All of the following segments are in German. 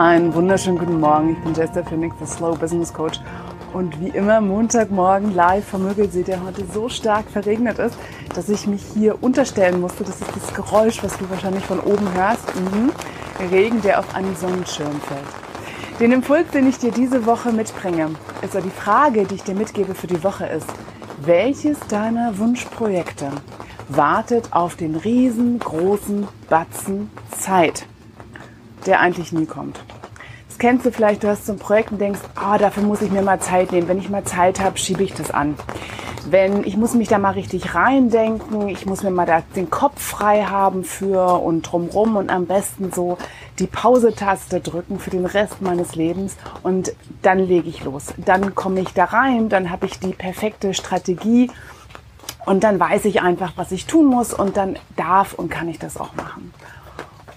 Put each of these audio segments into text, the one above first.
Einen wunderschönen guten Morgen. Ich bin Jester Phoenix, der Slow Business Coach. Und wie immer Montagmorgen live vom Müggelsee, der heute so stark verregnet ist, dass ich mich hier unterstellen musste. Das ist das Geräusch, was du wahrscheinlich von oben hörst. Mhm. Regen, der auf einen Sonnenschirm fällt. Den Impuls, den ich dir diese Woche mitbringe, also die Frage, die ich dir mitgebe für die Woche ist, welches deiner Wunschprojekte wartet auf den riesengroßen Batzen Zeit, der eigentlich nie kommt? Kennst du vielleicht, du hast so ein Projekt und denkst, ah, oh, dafür muss ich mir mal Zeit nehmen. Wenn ich mal Zeit habe, schiebe ich das an. Wenn ich muss mich da mal richtig reindenken, ich muss mir mal da den Kopf frei haben für und drumrum und am besten so die Pause-Taste drücken für den Rest meines Lebens und dann lege ich los. Dann komme ich da rein, dann habe ich die perfekte Strategie und dann weiß ich einfach, was ich tun muss und dann darf und kann ich das auch machen.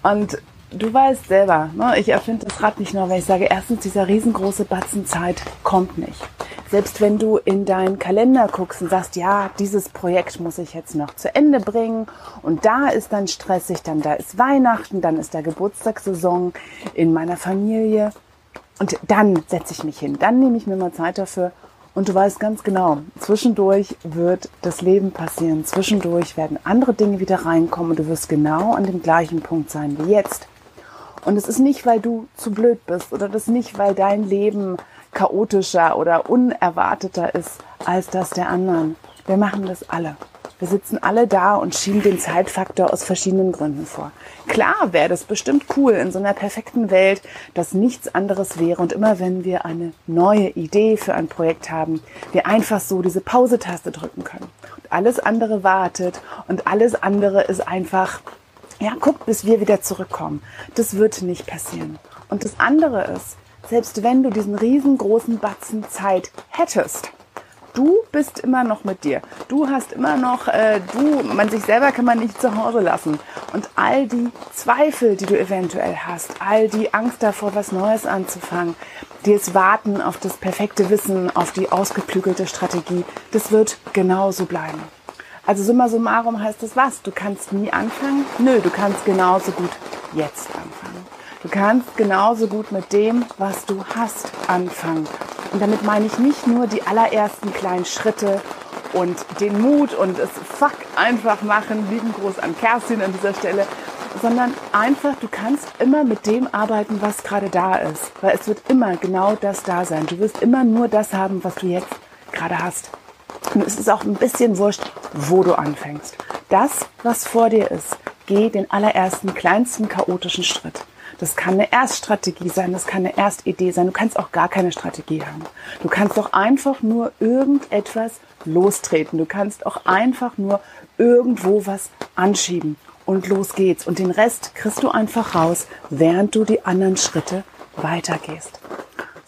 Und du weißt selber, ne, ich erfinde das Rad nicht nur, weil ich sage, erstens, dieser riesengroße Batzen Zeit kommt nicht. Selbst wenn du in deinen Kalender guckst und sagst, ja, dieses Projekt muss ich jetzt noch zu Ende bringen und da ist dann stressig, dann da ist Weihnachten, dann ist da Geburtstagssaison in meiner Familie und dann setze ich mich hin, dann nehme ich mir mal Zeit dafür und du weißt ganz genau, zwischendurch wird das Leben passieren, zwischendurch werden andere Dinge wieder reinkommen und du wirst genau an dem gleichen Punkt sein wie jetzt. Und es ist nicht, weil du zu blöd bist oder das nicht, weil dein Leben chaotischer oder unerwarteter ist als das der anderen. Wir machen das alle. Wir sitzen alle da und schieben den Zeitfaktor aus verschiedenen Gründen vor. Klar wäre das bestimmt cool in so einer perfekten Welt, dass nichts anderes wäre und immer wenn wir eine neue Idee für ein Projekt haben, wir einfach so diese Pause-Taste drücken können. Und alles andere wartet und alles andere ist einfach ja, guckt, bis wir wieder zurückkommen. Das wird nicht passieren. Und das andere ist, selbst wenn du diesen riesengroßen Batzen Zeit hättest, du bist immer noch mit dir. Du hast immer noch, äh, du, man sich selber kann man nicht zu Hause lassen. Und all die Zweifel, die du eventuell hast, all die Angst davor, was Neues anzufangen, dieses Warten auf das perfekte Wissen, auf die ausgeklügelte Strategie, das wird genauso bleiben. Also summa summarum heißt das was? Du kannst nie anfangen? Nö, du kannst genauso gut jetzt anfangen. Du kannst genauso gut mit dem, was du hast, anfangen. Und damit meine ich nicht nur die allerersten kleinen Schritte und den Mut und es fuck einfach machen. Lieben Gruß an Kerstin an dieser Stelle. Sondern einfach, du kannst immer mit dem arbeiten, was gerade da ist. Weil es wird immer genau das da sein. Du wirst immer nur das haben, was du jetzt gerade hast. Und es ist auch ein bisschen wurscht, wo du anfängst. Das, was vor dir ist, geh den allerersten, kleinsten chaotischen Schritt. Das kann eine Erststrategie sein, das kann eine Erstidee sein. Du kannst auch gar keine Strategie haben. Du kannst doch einfach nur irgendetwas lostreten. Du kannst auch einfach nur irgendwo was anschieben. Und los geht's. Und den Rest kriegst du einfach raus, während du die anderen Schritte weitergehst.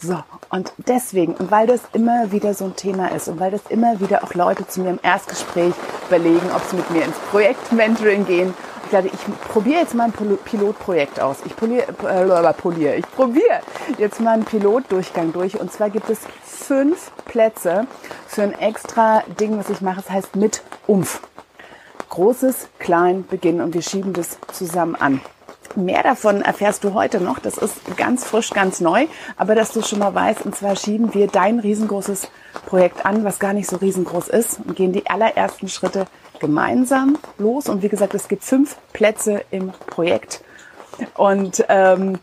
So, und deswegen, und weil das immer wieder so ein Thema ist und weil das immer wieder auch Leute zu mir im Erstgespräch überlegen, ob sie mit mir ins Projektmentoring gehen. Ich dachte, ich probiere jetzt mal ein Pilotprojekt aus. Ich poliere, äh, poliere. ich probiere jetzt mal einen Pilotdurchgang durch. Und zwar gibt es fünf Plätze für ein extra Ding, was ich mache. Es heißt mit Umf. Großes, klein, Beginn und wir schieben das zusammen an. Mehr davon erfährst du heute noch. Das ist ganz frisch, ganz neu. Aber dass du schon mal weißt, und zwar schieben wir dein riesengroßes Projekt an, was gar nicht so riesengroß ist, und gehen die allerersten Schritte gemeinsam los. Und wie gesagt, es gibt fünf Plätze im Projekt. Und ähm,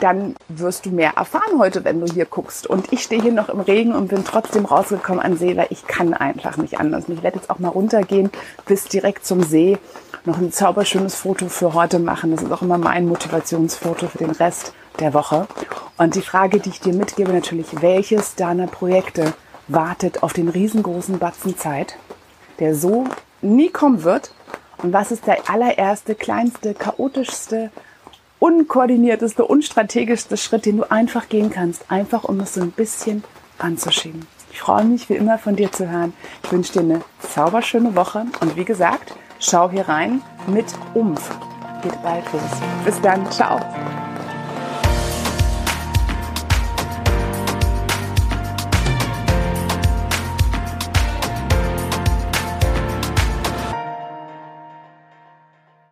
dann wirst du mehr erfahren heute, wenn du hier guckst. Und ich stehe hier noch im Regen und bin trotzdem rausgekommen an See, weil ich kann einfach nicht anders. Und ich werde jetzt auch mal runtergehen bis direkt zum See noch ein zauberschönes Foto für heute machen. Das ist auch immer mein Motivationsfoto für den Rest der Woche. Und die Frage, die ich dir mitgebe, natürlich, welches deiner Projekte wartet auf den riesengroßen Batzen Zeit, der so nie kommen wird? Und was ist der allererste, kleinste, chaotischste, unkoordinierteste, unstrategischste Schritt, den du einfach gehen kannst, einfach um es so ein bisschen anzuschieben? Ich freue mich, wie immer von dir zu hören. Ich wünsche dir eine zauberschöne Woche und wie gesagt, Schau hier rein mit Umf. Geht bald los. Bis dann. Ciao.